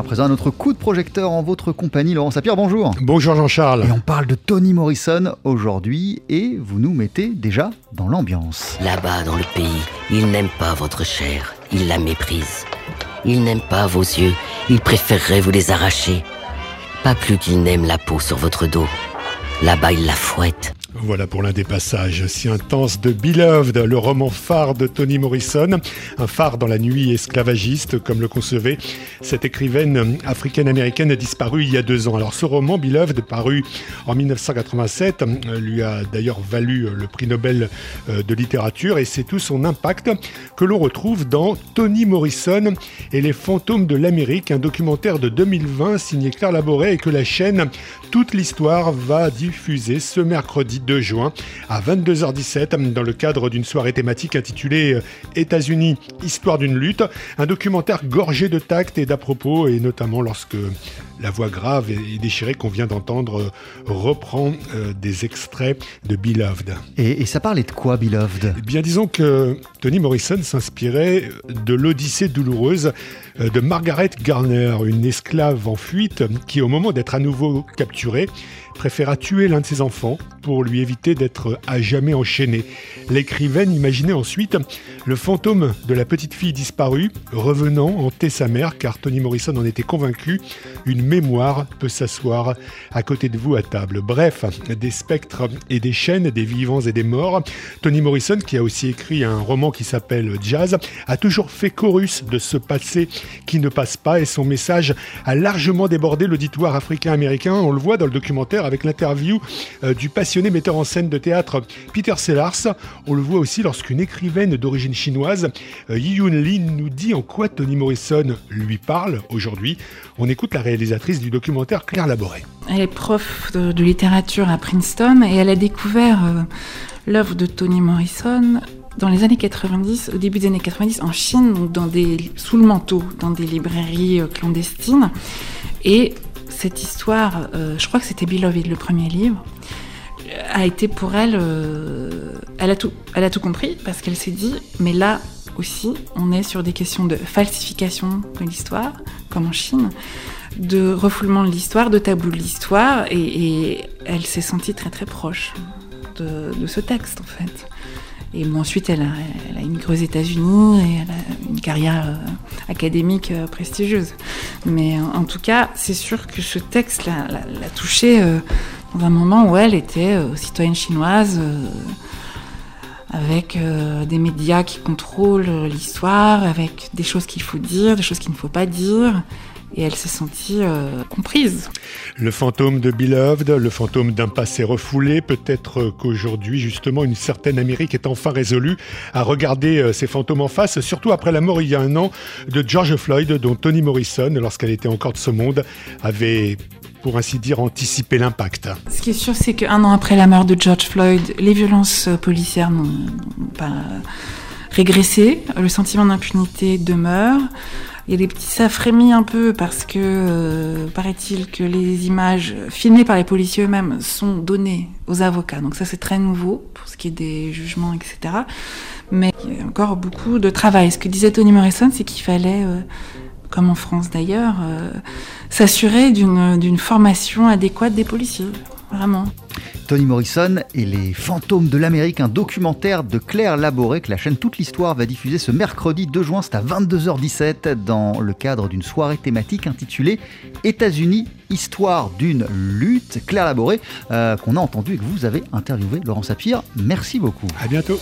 à présent à notre coup de projecteur en votre compagnie. Laurent Sapir, bonjour. Bonjour Jean-Charles. Et on parle de Toni Morrison aujourd'hui et vous nous mettez déjà dans l'ambiance. Là-bas dans le pays, il n'aime pas votre chair, il la méprise. Il n'aime pas vos yeux, il préférerait vous les arracher. Pas plus qu'il n'aime la peau sur votre dos. Là-bas, il la fouette. Voilà pour l'un des passages si intenses de Beloved, le roman phare de Toni Morrison, un phare dans la nuit esclavagiste, comme le concevait cette écrivaine africaine-américaine disparue il y a deux ans. Alors ce roman, Beloved, paru en 1987, lui a d'ailleurs valu le prix Nobel euh, de littérature et c'est tout son impact que l'on retrouve dans Toni Morrison et les fantômes de l'Amérique, un documentaire de 2020 signé Claire Laboré et que la chaîne Toute l'histoire va diffuser ce mercredi 2 juin à 22h17 dans le cadre d'une soirée thématique intitulée euh, États-Unis, histoire d'une lutte, un documentaire gorgé de tact et d'à propos et notamment lorsque la voix grave et déchirée qu'on vient d'entendre euh, reprend euh, des extraits de Beloved. Et, ça parlait de quoi, Beloved eh Bien, disons que Toni Morrison s'inspirait de l'Odyssée douloureuse de Margaret Garner, une esclave en fuite qui, au moment d'être à nouveau capturée, préféra tuer l'un de ses enfants pour lui éviter d'être à jamais enchaîné. L'écrivaine imaginait ensuite le fantôme de la petite fille disparue revenant hanter sa mère car Toni Morrison en était convaincu, une mémoire peut s'asseoir à côté de vous à table. Bref, des spectres et des chaînes, des vivants et des morts. Toni Morrison, qui a aussi écrit un roman qui s'appelle Jazz, a toujours fait chorus de ce passé qui ne passe pas et son message a largement débordé l'auditoire africain-américain. On le voit dans le documentaire avec l'interview euh, du passionné metteur en scène de théâtre Peter Sellars. On le voit aussi lorsqu'une écrivaine d'origine chinoise, euh, Yun Lin, nous dit en quoi Toni Morrison lui parle aujourd'hui. On écoute la réalisatrice du documentaire Claire Laboré. Elle est prof de, littérature à Princeton et elle a découvert euh, l'œuvre de Toni Morrison dans les années 90, au début des années 90, en Chine, donc dans des, sous le manteau, dans des librairies clandestines. Et cette histoire, euh, je crois que c'était Beloved, le premier livre, a été pour elle, euh, elle, a tout, elle a tout compris parce qu'elle s'est dit, mais là aussi, on est sur des questions de falsification de l'histoire, comme en Chine, de refoulement de l'histoire, de tabou de l'histoire, et, elle s'est sentie très très proche de ce texte en fait. Et ensuite, elle a, elle immigré aux États-Unis et elle a une carrière euh, académique euh, prestigieuse. Mais en, tout cas, c'est sûr que ce texte l'a, touchée euh, dans un moment où elle était citoyenne chinoise, avec des médias qui contrôlent l'histoire, avec des choses qu'il faut dire, des choses qu'il ne faut pas dire et elle s'est sentie euh, comprise. Le fantôme de Beloved, le fantôme d'un passé refoulé, peut-être qu'aujourd'hui justement une certaine Amérique est enfin résolue à regarder euh, ces fantômes en face, surtout après la mort il y a un an de George Floyd, dont Toni Morrison, lorsqu'elle était encore de ce monde, avait pour ainsi dire, anticipé l'impact. Ce qui est sûr, c'est qu'un an après la mort de George Floyd, les violences euh, policières n'ont pas régressé, le sentiment d'impunité demeure. Il y petits, ça frémit un peu parce que euh, paraît-il que les images filmées par les policiers eux-mêmes sont données aux avocats. Donc ça c'est très nouveau pour ce qui est des jugements, etc. Mais il y a encore beaucoup de travail. Ce que disait Tony Morrison, c'est qu'il fallait, euh, comme en France d'ailleurs, euh, s'assurer d'une formation adéquate des policiers. Vraiment. Tony Morrison et les fantômes de l'Amérique, un documentaire de Claire Laboré que la chaîne Toute l'Histoire va diffuser ce mercredi 2 juin, c'est à 22h17 dans le cadre d'une soirée thématique intitulée États-Unis, histoire d'une lutte. Claire Laboré, euh, qu'on a entendu et que vous avez interviewé, Laurent Sapir. Merci beaucoup. À bientôt.